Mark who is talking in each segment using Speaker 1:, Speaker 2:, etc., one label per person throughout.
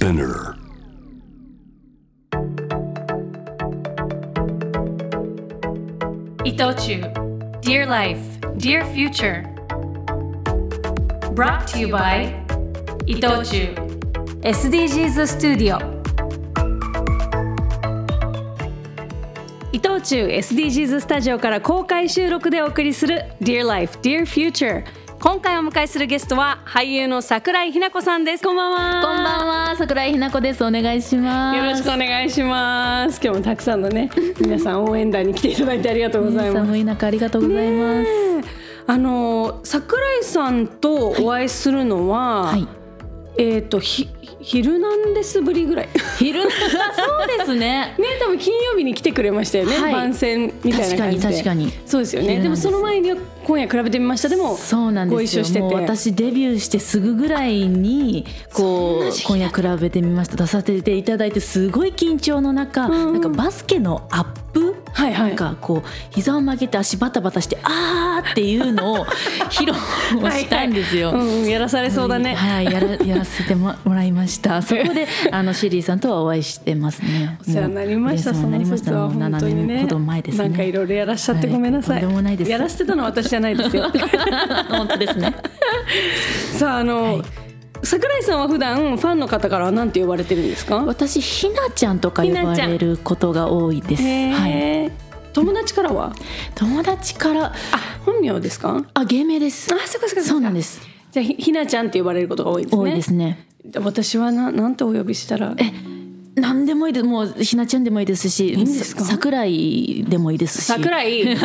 Speaker 1: Spinner.
Speaker 2: 伊藤忠 Dear Life, Dear Future Brought to you by 伊藤忠 SDGs スタジオ伊藤忠 SDGs スタジオから公開収録でお送りする Dear Life, Dear Future 今回お迎えするゲストは俳優の桜井日奈子さんですこんばんは
Speaker 3: こんばんは、桜井日奈子です。お願いします。
Speaker 2: よろしくお願いします今日もたくさんのね 皆さん応援団に来ていただいてありがとうございます
Speaker 3: 寒い中ありがとうございます。
Speaker 2: あの桜井さんとお会いするのは、
Speaker 3: はい。
Speaker 2: えっ、とひヒルナンデスぶりぐらい。ね
Speaker 3: 昼そうです ね。
Speaker 2: 多分金曜日に来てくれましたよね、
Speaker 3: はい。
Speaker 2: 番宣みたいな感じで。
Speaker 3: 確かに確かに。
Speaker 2: そうですよね。でもその前に今夜比べてみました。でも
Speaker 3: そうなんですよ。
Speaker 2: ご一緒してて。
Speaker 3: もう私デビューしてすぐぐらいにこう今夜比べてみました。出させていただいてすごい緊張の中、
Speaker 2: ん。
Speaker 3: なんかバスケのアップ？
Speaker 2: はいはい。
Speaker 3: なんかこう膝を曲げて足バタバタしてあーっていうのを披露したんですよ。
Speaker 2: うん、やらされそうだね、
Speaker 3: はい、やらやらせてもらいました。そこで あのシェリーさんとはお会いしてますね。
Speaker 2: お世話になりました。そ。の説は
Speaker 3: もう7
Speaker 2: 本当にね。
Speaker 3: 年ほど前ですね。
Speaker 2: なんかいろいろやらしちゃってごめんなさい。
Speaker 3: はいないです
Speaker 2: やらしてたのは私じゃないですよ。
Speaker 3: 本当ですね。
Speaker 2: さああの、
Speaker 3: はい
Speaker 2: 桜井さんは普段ファンの方からは何て呼ばれてるんですか？
Speaker 3: 私ひなちゃんとか呼ばれることが多いです。
Speaker 2: へ
Speaker 3: はい。
Speaker 2: ー友達からは？
Speaker 3: 友達から
Speaker 2: あ本名ですか？
Speaker 3: あ芸名です。
Speaker 2: あそっかそっかそっか
Speaker 3: そうなんです。
Speaker 2: じゃあひひなちゃんって呼ばれることが多いですね。
Speaker 3: 多いですね。
Speaker 2: 私はななんてお呼びしたら
Speaker 3: え何でもいいです。もうひなちゃんでもいいですし、い
Speaker 2: いんですか？
Speaker 3: 桜井でもいいですし。
Speaker 2: 桜井、
Speaker 3: は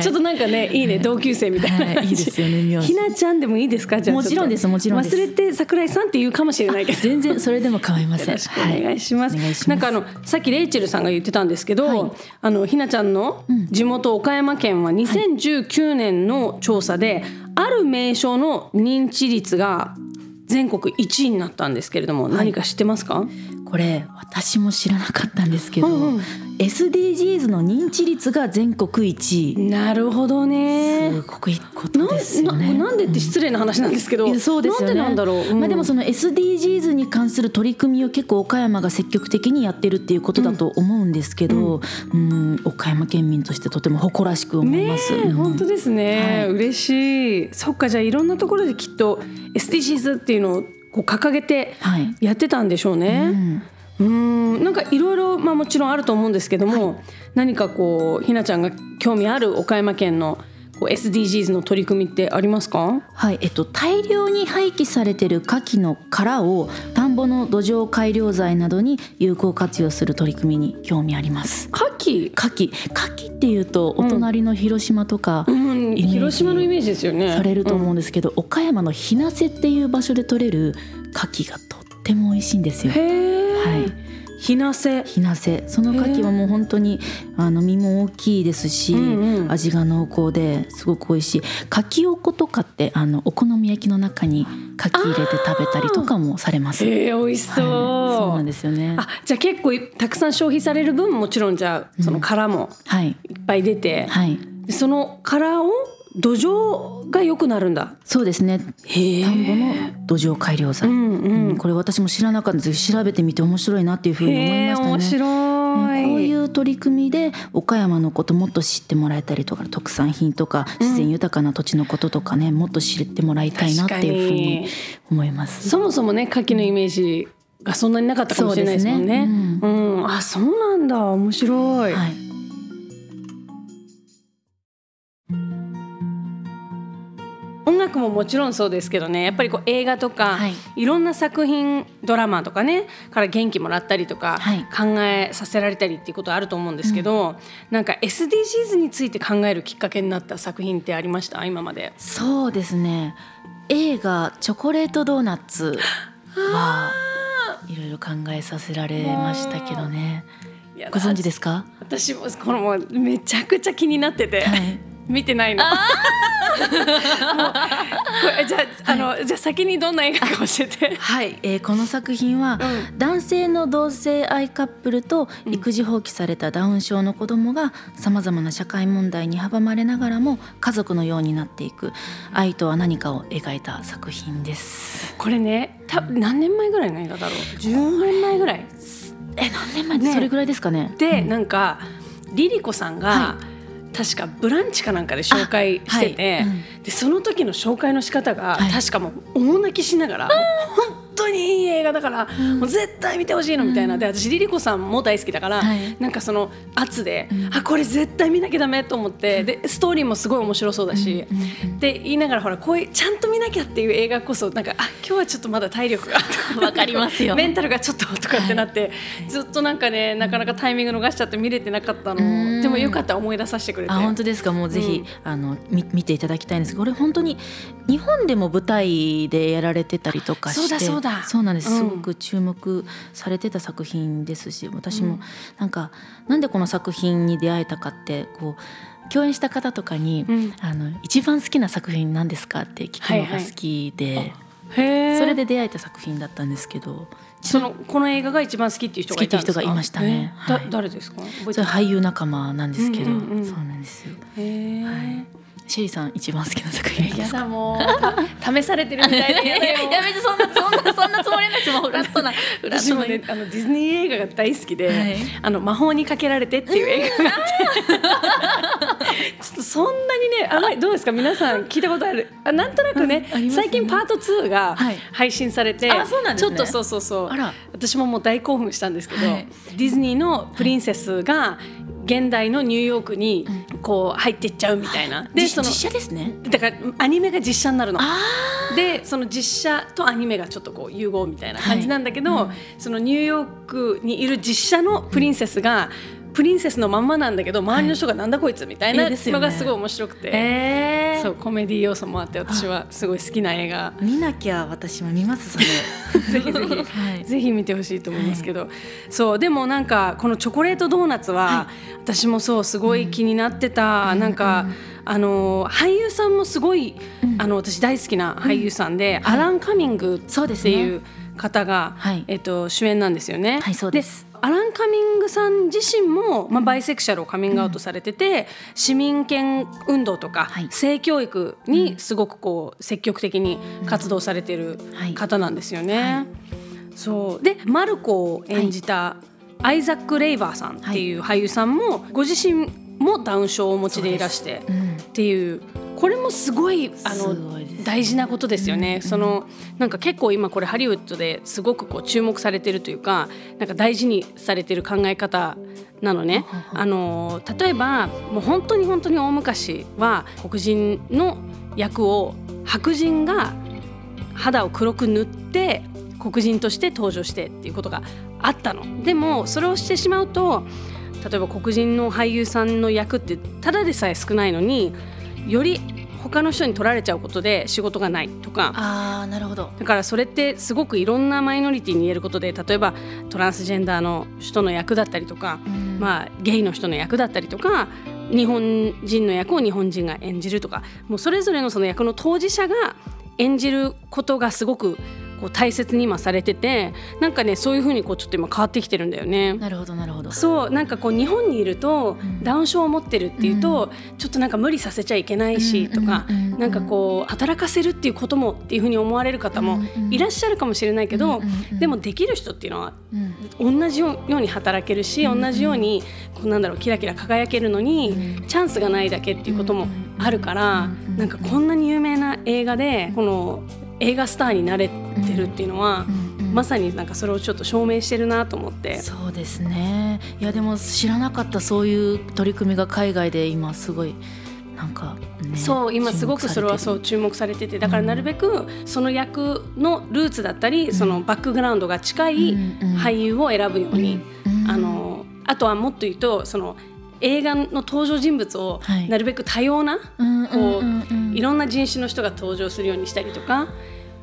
Speaker 3: い。
Speaker 2: ちょっとなんかねいいね。同級生みたいな
Speaker 3: はい。いいですよね
Speaker 2: ひなちゃんでもいいですか？じゃあ
Speaker 3: もちろんですもちろん
Speaker 2: 忘れて桜井さんって言うかもしれないけど。
Speaker 3: 全然それでも構いません。
Speaker 2: お願いします。
Speaker 3: はい。
Speaker 2: なんかあのさっきレイチェルさんが言ってたんですけど、
Speaker 3: はい。
Speaker 2: あのひなちゃんの地元岡山県は2019年の調査で、ある名称の認知率が全国1位になったんですけれども、何か知ってますか？
Speaker 3: これ私も知らなかったんですけど、
Speaker 2: うんうん
Speaker 3: SDGs の認知率が全国一位
Speaker 2: なるほどね。
Speaker 3: すごくいいことですよね。
Speaker 2: ななんでって失礼な話なんですけど、
Speaker 3: いやそうですよね。
Speaker 2: なんでなんだろう。うん
Speaker 3: まあでもその SDGs に関する取り組みを結構岡山が積極的にやってるっていうことだと思うんですけど、うん、岡山県民としてとても誇らしく思い
Speaker 2: ね
Speaker 3: ます。
Speaker 2: え、
Speaker 3: うん
Speaker 2: 本当ですね、
Speaker 3: はい
Speaker 2: 嬉しいそっかじゃあいろんなところできっと SDGs っていうのをこう掲げて
Speaker 3: はい。
Speaker 2: やってたんでしょう
Speaker 3: う
Speaker 2: ね。
Speaker 3: ん
Speaker 2: うんなんかいろいろまあもちろんあると思うんですけども、何かこうひなちゃんが興味ある岡山県のこう SDGs の取り組みってありますか？
Speaker 3: はい、えっと、大量に廃棄されてる牡蠣の殻を田んぼの土壌改良材などに有効活用する取り組みに興味あります。
Speaker 2: 牡蠣、
Speaker 3: 牡蠣牡蠣っていうとお隣の広島とか
Speaker 2: うん、
Speaker 3: ジ。
Speaker 2: 広島のイメージですよね。
Speaker 3: されると思うんですけど、岡山の日生っていう場所で取れる牡蠣がとっても美味しいんですよ。はい。
Speaker 2: ひなせ。
Speaker 3: 日生その牡蠣はもう本当にあの身も大きいですし、
Speaker 2: うんうん。
Speaker 3: 味が濃厚ですごく美味しい。牡蠣おことかってあのお好み焼きの中に牡蠣入れて食べたりとかもされます。
Speaker 2: へえ、美味しそう。
Speaker 3: はい。そうなんですよね。
Speaker 2: あ、じゃあ結構いたくさん消費される分もちろんじゃあその殻も
Speaker 3: はい。
Speaker 2: いっぱい出て、
Speaker 3: はい。
Speaker 2: でその殻を土壌が良くなるんだ。
Speaker 3: そうですね。
Speaker 2: へ
Speaker 3: 田んぼの土壌改良剤、
Speaker 2: うんうん
Speaker 3: うんこれ私も知らなかったんですけど調べてみて面白いなっていうふうに思いましたね。
Speaker 2: 面白い。
Speaker 3: こういう取り組みで岡山のこともっと知ってもらえたりとか特産品とか自然豊かな土地のこととかね、もっと知ってもらいたいなっていうふうに思います。
Speaker 2: そもそもね牡蠣のイメージがそんなになかったかもしれないですもんね。
Speaker 3: そうですね
Speaker 2: うん、あそうなんだ面白い。
Speaker 3: はい
Speaker 2: ももちろんそうですけどね。やっぱりこう映画とか、
Speaker 3: はい。
Speaker 2: い、ろんな作品ドラマとかねから元気もらったりとか、
Speaker 3: はい。
Speaker 2: 考えさせられたりっていうことあると思うんですけど、なんか SDGs について考えるきっかけになった作品ってありました？今まで。
Speaker 3: そうですね。映画「チョコレートドーナツ」はいろいろ考えさせられましたけどね。
Speaker 2: いや
Speaker 3: ご存知ですか？
Speaker 2: 私もこのもうめちゃくちゃ気になってて、
Speaker 3: はい。
Speaker 2: 見てないの。もうここれじゃあ,、あのじゃあ先にどんな映画か教えて。
Speaker 3: はい、えーこの作品は、
Speaker 2: う
Speaker 3: 男性の同性愛カップルと育児放棄されたダウン症の子供がさまざまな社会問題に阻まれながらも家族のようになっていく。愛とは何かを描いた作品です。
Speaker 2: これねた何年前ぐらいの映画だろう？10年前ぐらい？
Speaker 3: え何年前？
Speaker 2: ね。
Speaker 3: それぐらいですかね。
Speaker 2: で、
Speaker 3: うん。
Speaker 2: なんかリリコさんが、
Speaker 3: は
Speaker 2: 確か「ブランチ」かなんかで紹介してて、
Speaker 3: はい。うん
Speaker 2: でその時の紹介の仕方が、
Speaker 3: はい。
Speaker 2: 確かもう大泣きしながら「もう本当にいい映画だから、もう絶対見てほしいの」みたいな、で私リリコさんも大好きだから、
Speaker 3: はい。
Speaker 2: なんかその圧で、あこれ絶対見なきゃダメと思ってでストーリーもすごい面白そうだし、って言いながらほらこういうちゃんと見なきゃっていう映画こそなんかあ今日はちょっとまだ体力が
Speaker 3: わかりますよ。
Speaker 2: メンタルがちょっととかってなって、ずっとなんかねなかなかタイミング逃しちゃって見れてなかった
Speaker 3: う
Speaker 2: の
Speaker 3: ん。
Speaker 2: でもよかったら思い出させてくれて。
Speaker 3: あ本当ですかもうぜひ、あのみ見ていただきたいんですこれ本当に日本でも舞台でやられてたりとかして。
Speaker 2: そうだそうだ
Speaker 3: そうなんです、
Speaker 2: うん。
Speaker 3: すごく注目されてた作品ですし私もなんか、なんでこの作品に出会えたかってこう共演した方とかに、
Speaker 2: うん。
Speaker 3: あの一番好きな作品なんですかって聞くのが好きで、
Speaker 2: へえ
Speaker 3: それで出会えた作品だったんですけど
Speaker 2: そのこの映画が一番好きっていう人がいたんですか？
Speaker 3: 好きっていう人がいましたね。はい。
Speaker 2: 誰ですか？
Speaker 3: それ俳優仲間なんですけど、
Speaker 2: うんうんうん
Speaker 3: そうなんですよ。
Speaker 2: へえ、
Speaker 3: シェリーさん一番好きな作品
Speaker 2: やだもうた試されてるみたいで や
Speaker 3: めてそんなそんなそんなつもりないですもうフラットなフラッ
Speaker 2: 私も
Speaker 3: トな
Speaker 2: ねあのディズニー映画が大好きで「
Speaker 3: はい。
Speaker 2: あの魔法にかけられて」っていう映画があってそんなにねあまりどうですか？皆さん聞いたことある？あなんとなくね,、
Speaker 3: ね。
Speaker 2: 最近パート2が
Speaker 3: はい。
Speaker 2: 配信されて、
Speaker 3: あそうなんですね。
Speaker 2: ちょっとそうそうそう。私ももう大興奮したんですけど、
Speaker 3: はい。
Speaker 2: ディズニーのプリンセスが現代のニューヨークにこう入っていっちゃうみたいな。
Speaker 3: で
Speaker 2: その
Speaker 3: 実写ですね。
Speaker 2: だからアニメが実写になるの。
Speaker 3: あ
Speaker 2: でその実写とアニメがちょっとこう融合みたいな感じなんだけど、
Speaker 3: はい。うん
Speaker 2: そのニューヨークにいる実写のプリンセスが、プリンセスのまんまなんだけど周りの人がなんだこいつみたいなのがすごい面白くて、
Speaker 3: え
Speaker 2: そうコメディ要素もあって私はすごい好きな映画。
Speaker 3: 見なきゃ私も見ますそれ。
Speaker 2: ぜひぜひ、
Speaker 3: はい。
Speaker 2: ぜひ見てほしいと思いますけど、そうでもなんかこのチョコレートドーナツは、私もそうすごい気になってた、なんか、あの俳優さんもすごい、あの私大好きな俳優さんで、アラン・カミング
Speaker 3: そうですね。
Speaker 2: っていう方が、
Speaker 3: はい。
Speaker 2: えっと、主演なんですよね。
Speaker 3: はいそうです
Speaker 2: アラン・カミングさん自身も、まあ、バイセクシャルをカミングアウトされてて、市民権運動とか、
Speaker 3: はい。
Speaker 2: 性教育にすごくこう積極的に活動されてる
Speaker 3: はい。
Speaker 2: 方なんですよね。そう。でマルコを演じたアイザック・レイバーさんっていう俳優さんもご自身もダウン症をお持ちでいらして
Speaker 3: うん。
Speaker 2: っていうこれもすごいあ
Speaker 3: す
Speaker 2: の大事なことですよね。そのなんか結構今これハリウッドですごくこう注目されてるというかなんか大事にされてる考え方なのね。あの例えばもう本当に本当に大昔は黒人の役を白人が肌を黒く塗って黒人として登場してっていうことがあったの。でもそれをしてしまうと例えば黒人の俳優さんの役ってただでさえ少ないのにより他の人に取られちゃうことで仕事がないとか。
Speaker 3: ああなるほど。
Speaker 2: だからそれってすごくいろんなマイノリティに言えることで例えばトランスジェンダーの人の役だったりとか、
Speaker 3: ん。
Speaker 2: まあ、ゲイの人の役だったりとか日本人の役を日本人が演じるとかもうそれぞれのその役の当事者が演じることがすごくこう大切に今されててなんかねそういうふうにこうちょっと今変わってきてるんだよね。
Speaker 3: なるほどなるほど。
Speaker 2: そうなんかこう日本にいると
Speaker 3: ん。
Speaker 2: ダウン症を持ってるっていうと、ちょっとなんか無理させちゃいけないしとか、
Speaker 3: うんうんうん。うん
Speaker 2: なんかこう働かせるっていうこともっていうふうに思われる方もいらっしゃるかもしれないけど、
Speaker 3: うんうんうん。
Speaker 2: でもできる人っていうのは
Speaker 3: うん。
Speaker 2: 同じように働けるし、同じようにこうなんだろうキラキラ輝けるのに、チャンスがないだけっていうこともあるから、なんかこんなに有名な映画でこの映画スターになれてるっていうのは、
Speaker 3: うんうん
Speaker 2: まさになんかそれをちょっと証明してるなと思って。
Speaker 3: そうですね。いやでも知らなかったそういう取り組みが海外で今すごいなんか、ね、
Speaker 2: そう今すごくそれはそう注目されてて。だからなるべくその役のルーツだったり、そのバックグラウンドが近い
Speaker 3: うんうん
Speaker 2: 俳優を選ぶように、
Speaker 3: うん。
Speaker 2: あのあとはもっと言うとその映画の登場人物を
Speaker 3: はい。
Speaker 2: なるべく多様な、
Speaker 3: うん
Speaker 2: こう、
Speaker 3: うんうん。うん
Speaker 2: いろんな人種の人が登場するようにしたりとか。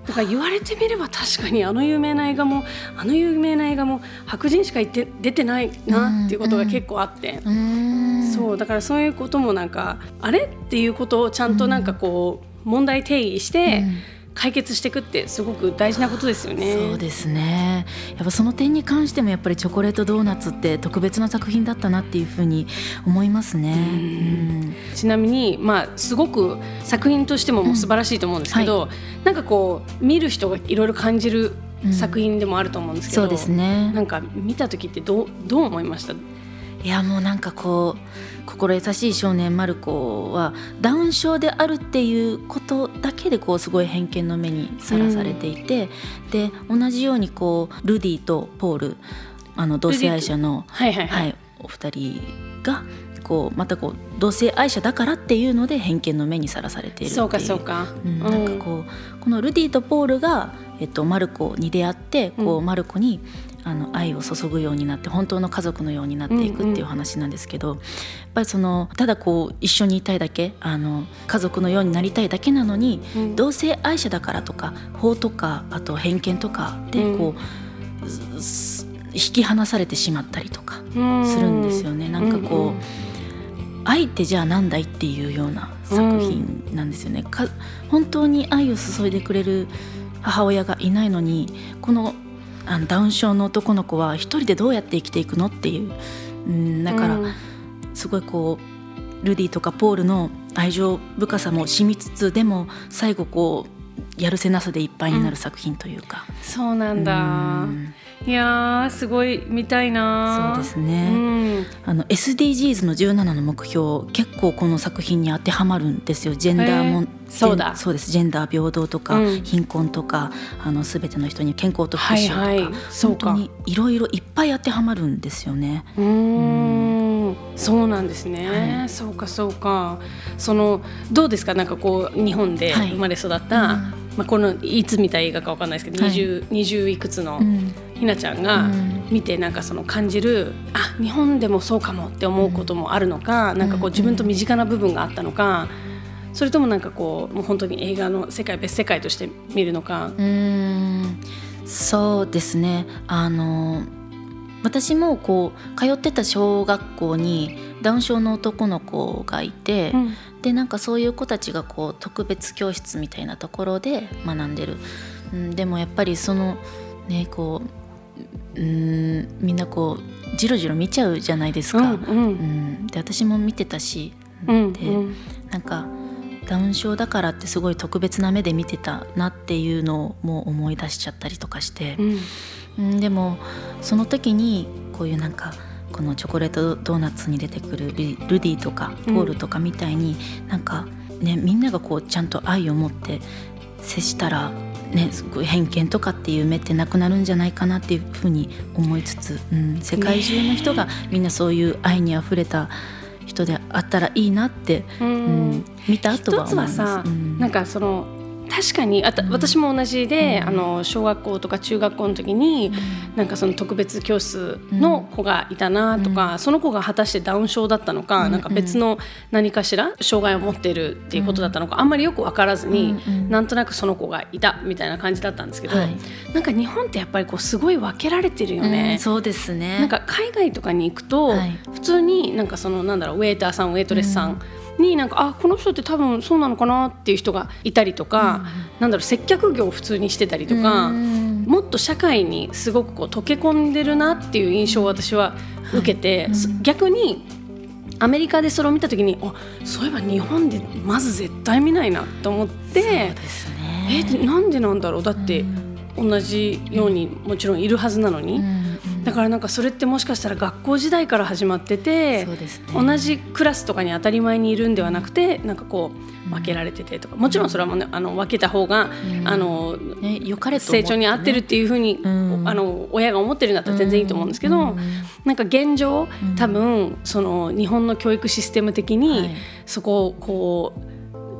Speaker 2: とか言われてみれば確かにあの有名な映画もあの有名な映画も白人しかいて出てないなっていうことが結構あって、
Speaker 3: うーん。
Speaker 2: そうだからそういうこともなんかあれ？っていうことをちゃんとなんかこう、問題定義して、
Speaker 3: うん
Speaker 2: 解決していくってすごく大事なことですよね。
Speaker 3: そうですね。やっぱその点に関してもやっぱりチョコレートドーナツって特別な作品だったなっていうふうに思いますね。うん。
Speaker 2: ちなみに、まあ、すごく作品としてももう素晴らしいと思うんですけど、なんかこう見る人がいろいろ感じる作品でもあると思うんですけど、
Speaker 3: そうですね。
Speaker 2: なんか見た時ってどうどう思いました？
Speaker 3: いやもうなんかこう心優しい少年マルコはダウン症であるっていうことだけでこうすごい偏見の目にさらされていて、で同じようにこうルディとポールあの同性愛者の、
Speaker 2: はいはいは、
Speaker 3: はいい、お二人がこうまたこう同性愛者だからっていうので偏見の目にさらされている
Speaker 2: そうかそうか、
Speaker 3: うん、なんかこうこのルディとポールが、えっと、マルコに出会ってこう、
Speaker 2: うん。
Speaker 3: マルコにあの愛を注ぐようになって本当の家族のようになっていくっていう話なんですけど、やっぱりそのただこう一緒にいたいだけあの家族のようになりたいだけなのに、
Speaker 2: うん。
Speaker 3: 同性愛者だからとか法とかあと偏見とかでこう、す引き離されてしまったりとか
Speaker 2: うん。
Speaker 3: するんですよね。なんかこう、
Speaker 2: うん。
Speaker 3: 愛ってじゃあなんだいっていうような作品なんですよね。か本当に愛を注いでくれる母親がいないのにこのあのダウン症の男の子は一人でどうやって生きていくのっていう、うん、だから
Speaker 2: うん。
Speaker 3: すごいこうルディとかポールの愛情深さも染みつつでも最後こうやるせなさでいっぱいになる作品というか。
Speaker 2: そうなんだ、
Speaker 3: うん。
Speaker 2: いやーすごい見たいな
Speaker 3: そうですね、
Speaker 2: うん。
Speaker 3: あの SDGs の17の目標結構この作品に当てはまるんですよ。ジェンダーも
Speaker 2: そうだ。
Speaker 3: そうです。ジェンダー平等とか、
Speaker 2: うん。
Speaker 3: 貧困とかあの全ての人に健康と福祉をとか、
Speaker 2: はいはい。そうか。
Speaker 3: 本当にいろいろいっぱい当てはまるんですよね。
Speaker 2: うーんそうなんですね、
Speaker 3: はい。
Speaker 2: そうかそうか。そのどうですか？なんかこう日本で
Speaker 3: はい。
Speaker 2: 生まれ育った、
Speaker 3: うん。
Speaker 2: まあ、このいつ見た映画かわかんないですけど、
Speaker 3: はい。
Speaker 2: 20, 20いくつの
Speaker 3: うん。
Speaker 2: ひなちゃんが
Speaker 3: うん。
Speaker 2: 見てなんかその感じるあ日本でもそうかもって思うこともあるのか、なんかこう
Speaker 3: うん。
Speaker 2: 自分と身近な部分があったのか、それともなんかこうもう本当に映画の世界別世界として見るのか。
Speaker 3: うーん。そうですね。あの私もこう通ってた小学校にダウン症の男の子がいて、
Speaker 2: うん。
Speaker 3: でなんかそういう子たちがこう特別教室みたいなところで学んでる、うん、でもやっぱりそのねこううんみんなこうじろじろ見ちゃうじゃないですか、
Speaker 2: うんう
Speaker 3: うんん、で私も見てたし、
Speaker 2: うん
Speaker 3: で
Speaker 2: うん。
Speaker 3: なんかダウン症だからってすごい特別な目で見てたなっていうのをもう思い出しちゃったりとかして。
Speaker 2: う、ん
Speaker 3: うん、でもその時にこういうなんかこのチョコレートドーナツに出てくるルルディとかポールとかみたいに、なんかねみんながこうちゃんと愛を持って接したらねすごい偏見とかっていう目ってなくなるんじゃないかなっていうふうに思いつつ、うん、世界中の人がみんなそういう愛にあふれた人であったらいいなって、
Speaker 2: う
Speaker 3: うんん、見た後は
Speaker 2: 一つ
Speaker 3: 思います。
Speaker 2: はさ、
Speaker 3: うん。
Speaker 2: なんかその確かにあた私も同じで、
Speaker 3: うん。
Speaker 2: あの小学校とか中学校の時に、なんかその特別教室の子がいたなとか、その子が果たしてダウン症だったのか、
Speaker 3: うん。
Speaker 2: なんか別の何かしら障害を持ってるっていうことだったのか、あんまりよく分からずに、
Speaker 3: うんうん。
Speaker 2: なんとなくその子がいたみたいな感じだったんですけど、
Speaker 3: はい。
Speaker 2: なんか日本ってやっぱりこうすごい分けられてるよね。
Speaker 3: うん。そうですね。
Speaker 2: なんか海外とかに行くと、
Speaker 3: はい。
Speaker 2: 普通になんかそのなんだろうウェイターさんウェイトレスさんになんか、あこの人って多分そうなのかなっていう人がいたりとか、なんだろう接客業を普通にしてたりとか、
Speaker 3: うん。
Speaker 2: もっと社会にすごくこう溶け込んでるなっていう印象を私は受けて、そ逆にアメリカでそれを見た時にあそういえば日本でまず絶対見ないなと思って
Speaker 3: そうですね。
Speaker 2: えなんでなんだろう。だって同じようにもちろんいるはずなのに。
Speaker 3: うんうん
Speaker 2: だからなんかそれってもしかしたら学校時代から始まってて
Speaker 3: ね。
Speaker 2: 同じクラスとかに当たり前にいるんではなくてなんかこう分けられててとか。もちろんそれはもう、ね、あの分けた方が、
Speaker 3: うん。
Speaker 2: あの
Speaker 3: ね、良かれ
Speaker 2: 成長に合ってるっていうふうに、
Speaker 3: うん。
Speaker 2: あの親が思ってるんだったら全然いいと思うんですけど、
Speaker 3: うん。
Speaker 2: なんか現状
Speaker 3: うん。
Speaker 2: 多分その日本の教育システム的に、
Speaker 3: はい。
Speaker 2: そこをこ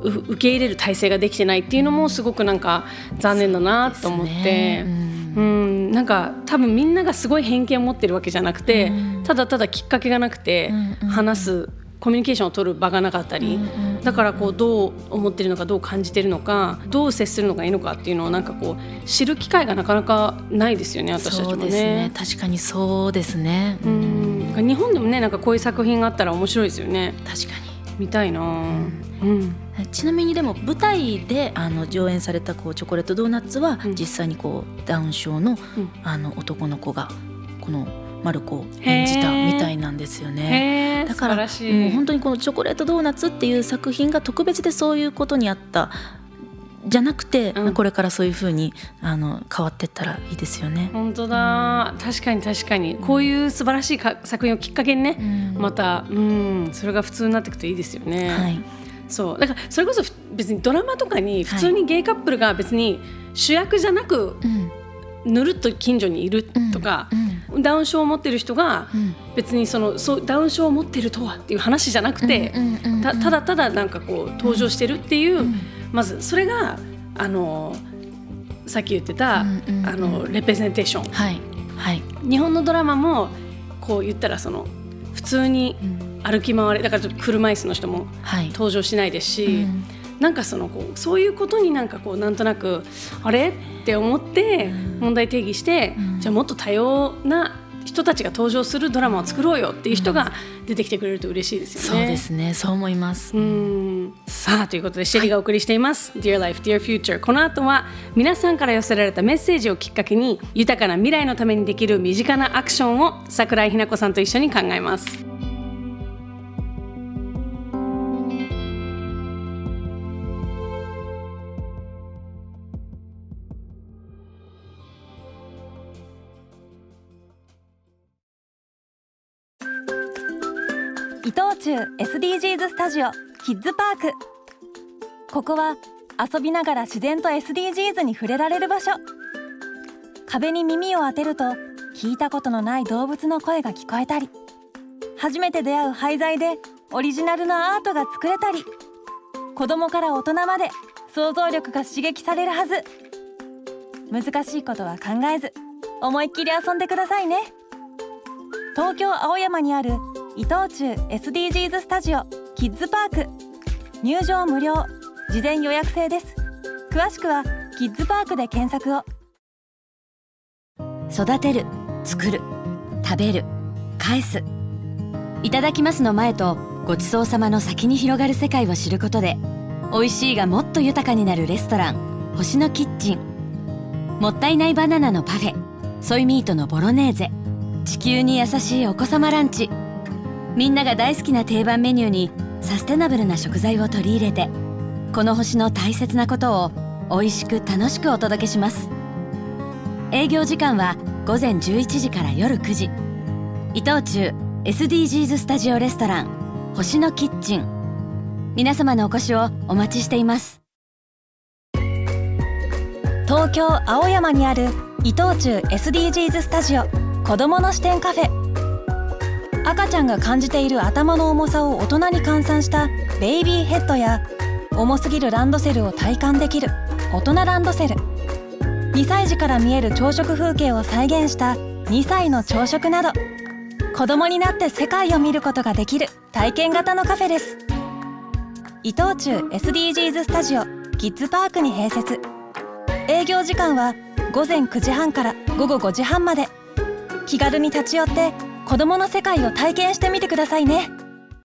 Speaker 2: うう受け入れる体制ができてないっていうのもすごくなんか残念だなと思って。うん、なんか多分みんながすごい偏見を持ってるわけじゃなくて、
Speaker 3: うん。
Speaker 2: ただただきっかけがなくて、
Speaker 3: うんうん
Speaker 2: 話すコミュニケーションを取る場がなかったり、だからこうどう思ってるのかどう感じてるのかどう接するのがいいのかっていうのをなんかこう知る機会がなかなかないですよね私たちもね。
Speaker 3: そうですね。確かにそうですね、
Speaker 2: うん、日本でもねなんかこういう作品があったら面白いですよね。
Speaker 3: 確かに
Speaker 2: 見たいな、うん。
Speaker 3: ちなみにでも舞台であの上演されたこうチョコレートドーナツは
Speaker 2: うん。
Speaker 3: 実際にこうダウン症の
Speaker 2: うん。
Speaker 3: あの男の子がこのマルコを演じたみたいなんですよね。だからもう本当にこの「チョコレートドーナツ」っていう作品が特別でそういうことにあったじゃなくて、
Speaker 2: うん。
Speaker 3: これからそういうふうにあの変わっていったらいいですよね。
Speaker 2: 本当だ。確かに確かに。こういう素晴らしいか作品をきっかけにね、
Speaker 3: うん。
Speaker 2: またうん。それが普通になっていくといいですよね、
Speaker 3: はい、
Speaker 2: そう。だからそれこそふ別にドラマとかに普通にゲイカップルが別に主役じゃなく
Speaker 3: うん。
Speaker 2: ぬるっと近所にいるとか、ダウン症を持ってる人が
Speaker 3: うん。
Speaker 2: 別にそのそうダウン症を持ってるとはっていう話じゃなくて、
Speaker 3: うんうんうんうん。
Speaker 2: たただただなんかこう登場してるっていう、
Speaker 3: うん
Speaker 2: まずそれがあのさっき言ってた、
Speaker 3: うんうんうん。
Speaker 2: あのレプレゼンテーション
Speaker 3: はいはい、
Speaker 2: 日本のドラマもこう言ったらその普通に
Speaker 3: うん。
Speaker 2: 歩き回れだからちょっと車椅子の人も
Speaker 3: はい。
Speaker 2: 登場しないですし、
Speaker 3: うん。
Speaker 2: なんかそのこうそういうことになんかこうなんとなくあれ？って思って
Speaker 3: うん。
Speaker 2: 問題定義して、
Speaker 3: うん。
Speaker 2: じゃあもっと多様な人たちが登場するドラマを作ろうよっていう人が出てきてくれると嬉しいですよね。
Speaker 3: そうですねそう思います。
Speaker 2: うんさあということでシェリーがお送りしています、Dear Life, Dear Future この後は皆さんから寄せられたメッセージをきっかけに豊かな未来のためにできる身近なアクションを桜井日奈子さんと一緒に考えます。
Speaker 1: 伊藤忠 SDGs スタジオキッズパーク。ここは遊びながら自然と SDGs に触れられる場所。壁に耳を当てると聞いたことのない動物の声が聞こえたり初めて出会う廃材でオリジナルのアートが作れたり子供から大人まで想像力が刺激されるはず。難しいことは考えず思いっきり遊んでくださいね。東京青山にある伊藤忠 SDGs スタジオ。キッズパーク。入場無料。事前予約制です。詳しくはキッズパークで検索を。
Speaker 4: 育てる作る食べる返す。いただきますの前とごちそうさまの先に広がる世界を知ることで美味しいがもっと豊かになるレストラン星のキッチン。もったいないバナナのパフェソイミートのボロネーゼ。地球に優しいお子様ランチ。みんなが大好きな定番メニューにサステナブルな食材を取り入れてこの星の大切なことを美味しく楽しくお届けします。営業時間は午前11時から夜9時。伊藤忠 SDGs スタジオレストラン星のキッチン。皆様のお越しをお待ちしています。
Speaker 1: 東京青山にある伊藤忠 SDGs スタジオ子どもの視点カフェ。赤ちゃんが感じている頭の重さを大人に換算したベイビーヘッドや重すぎるランドセルを体感できる大人ランドセル。2歳児から見える朝食風景を再現した2歳の朝食など。子供になって世界を見ることができる体験型のカフェです。伊藤忠 SDGs スタジオキッズパークに併設。営業時間は午前9時半から午後5時半まで。気軽に立ち寄って子どもの世界を体験してみてくださいね。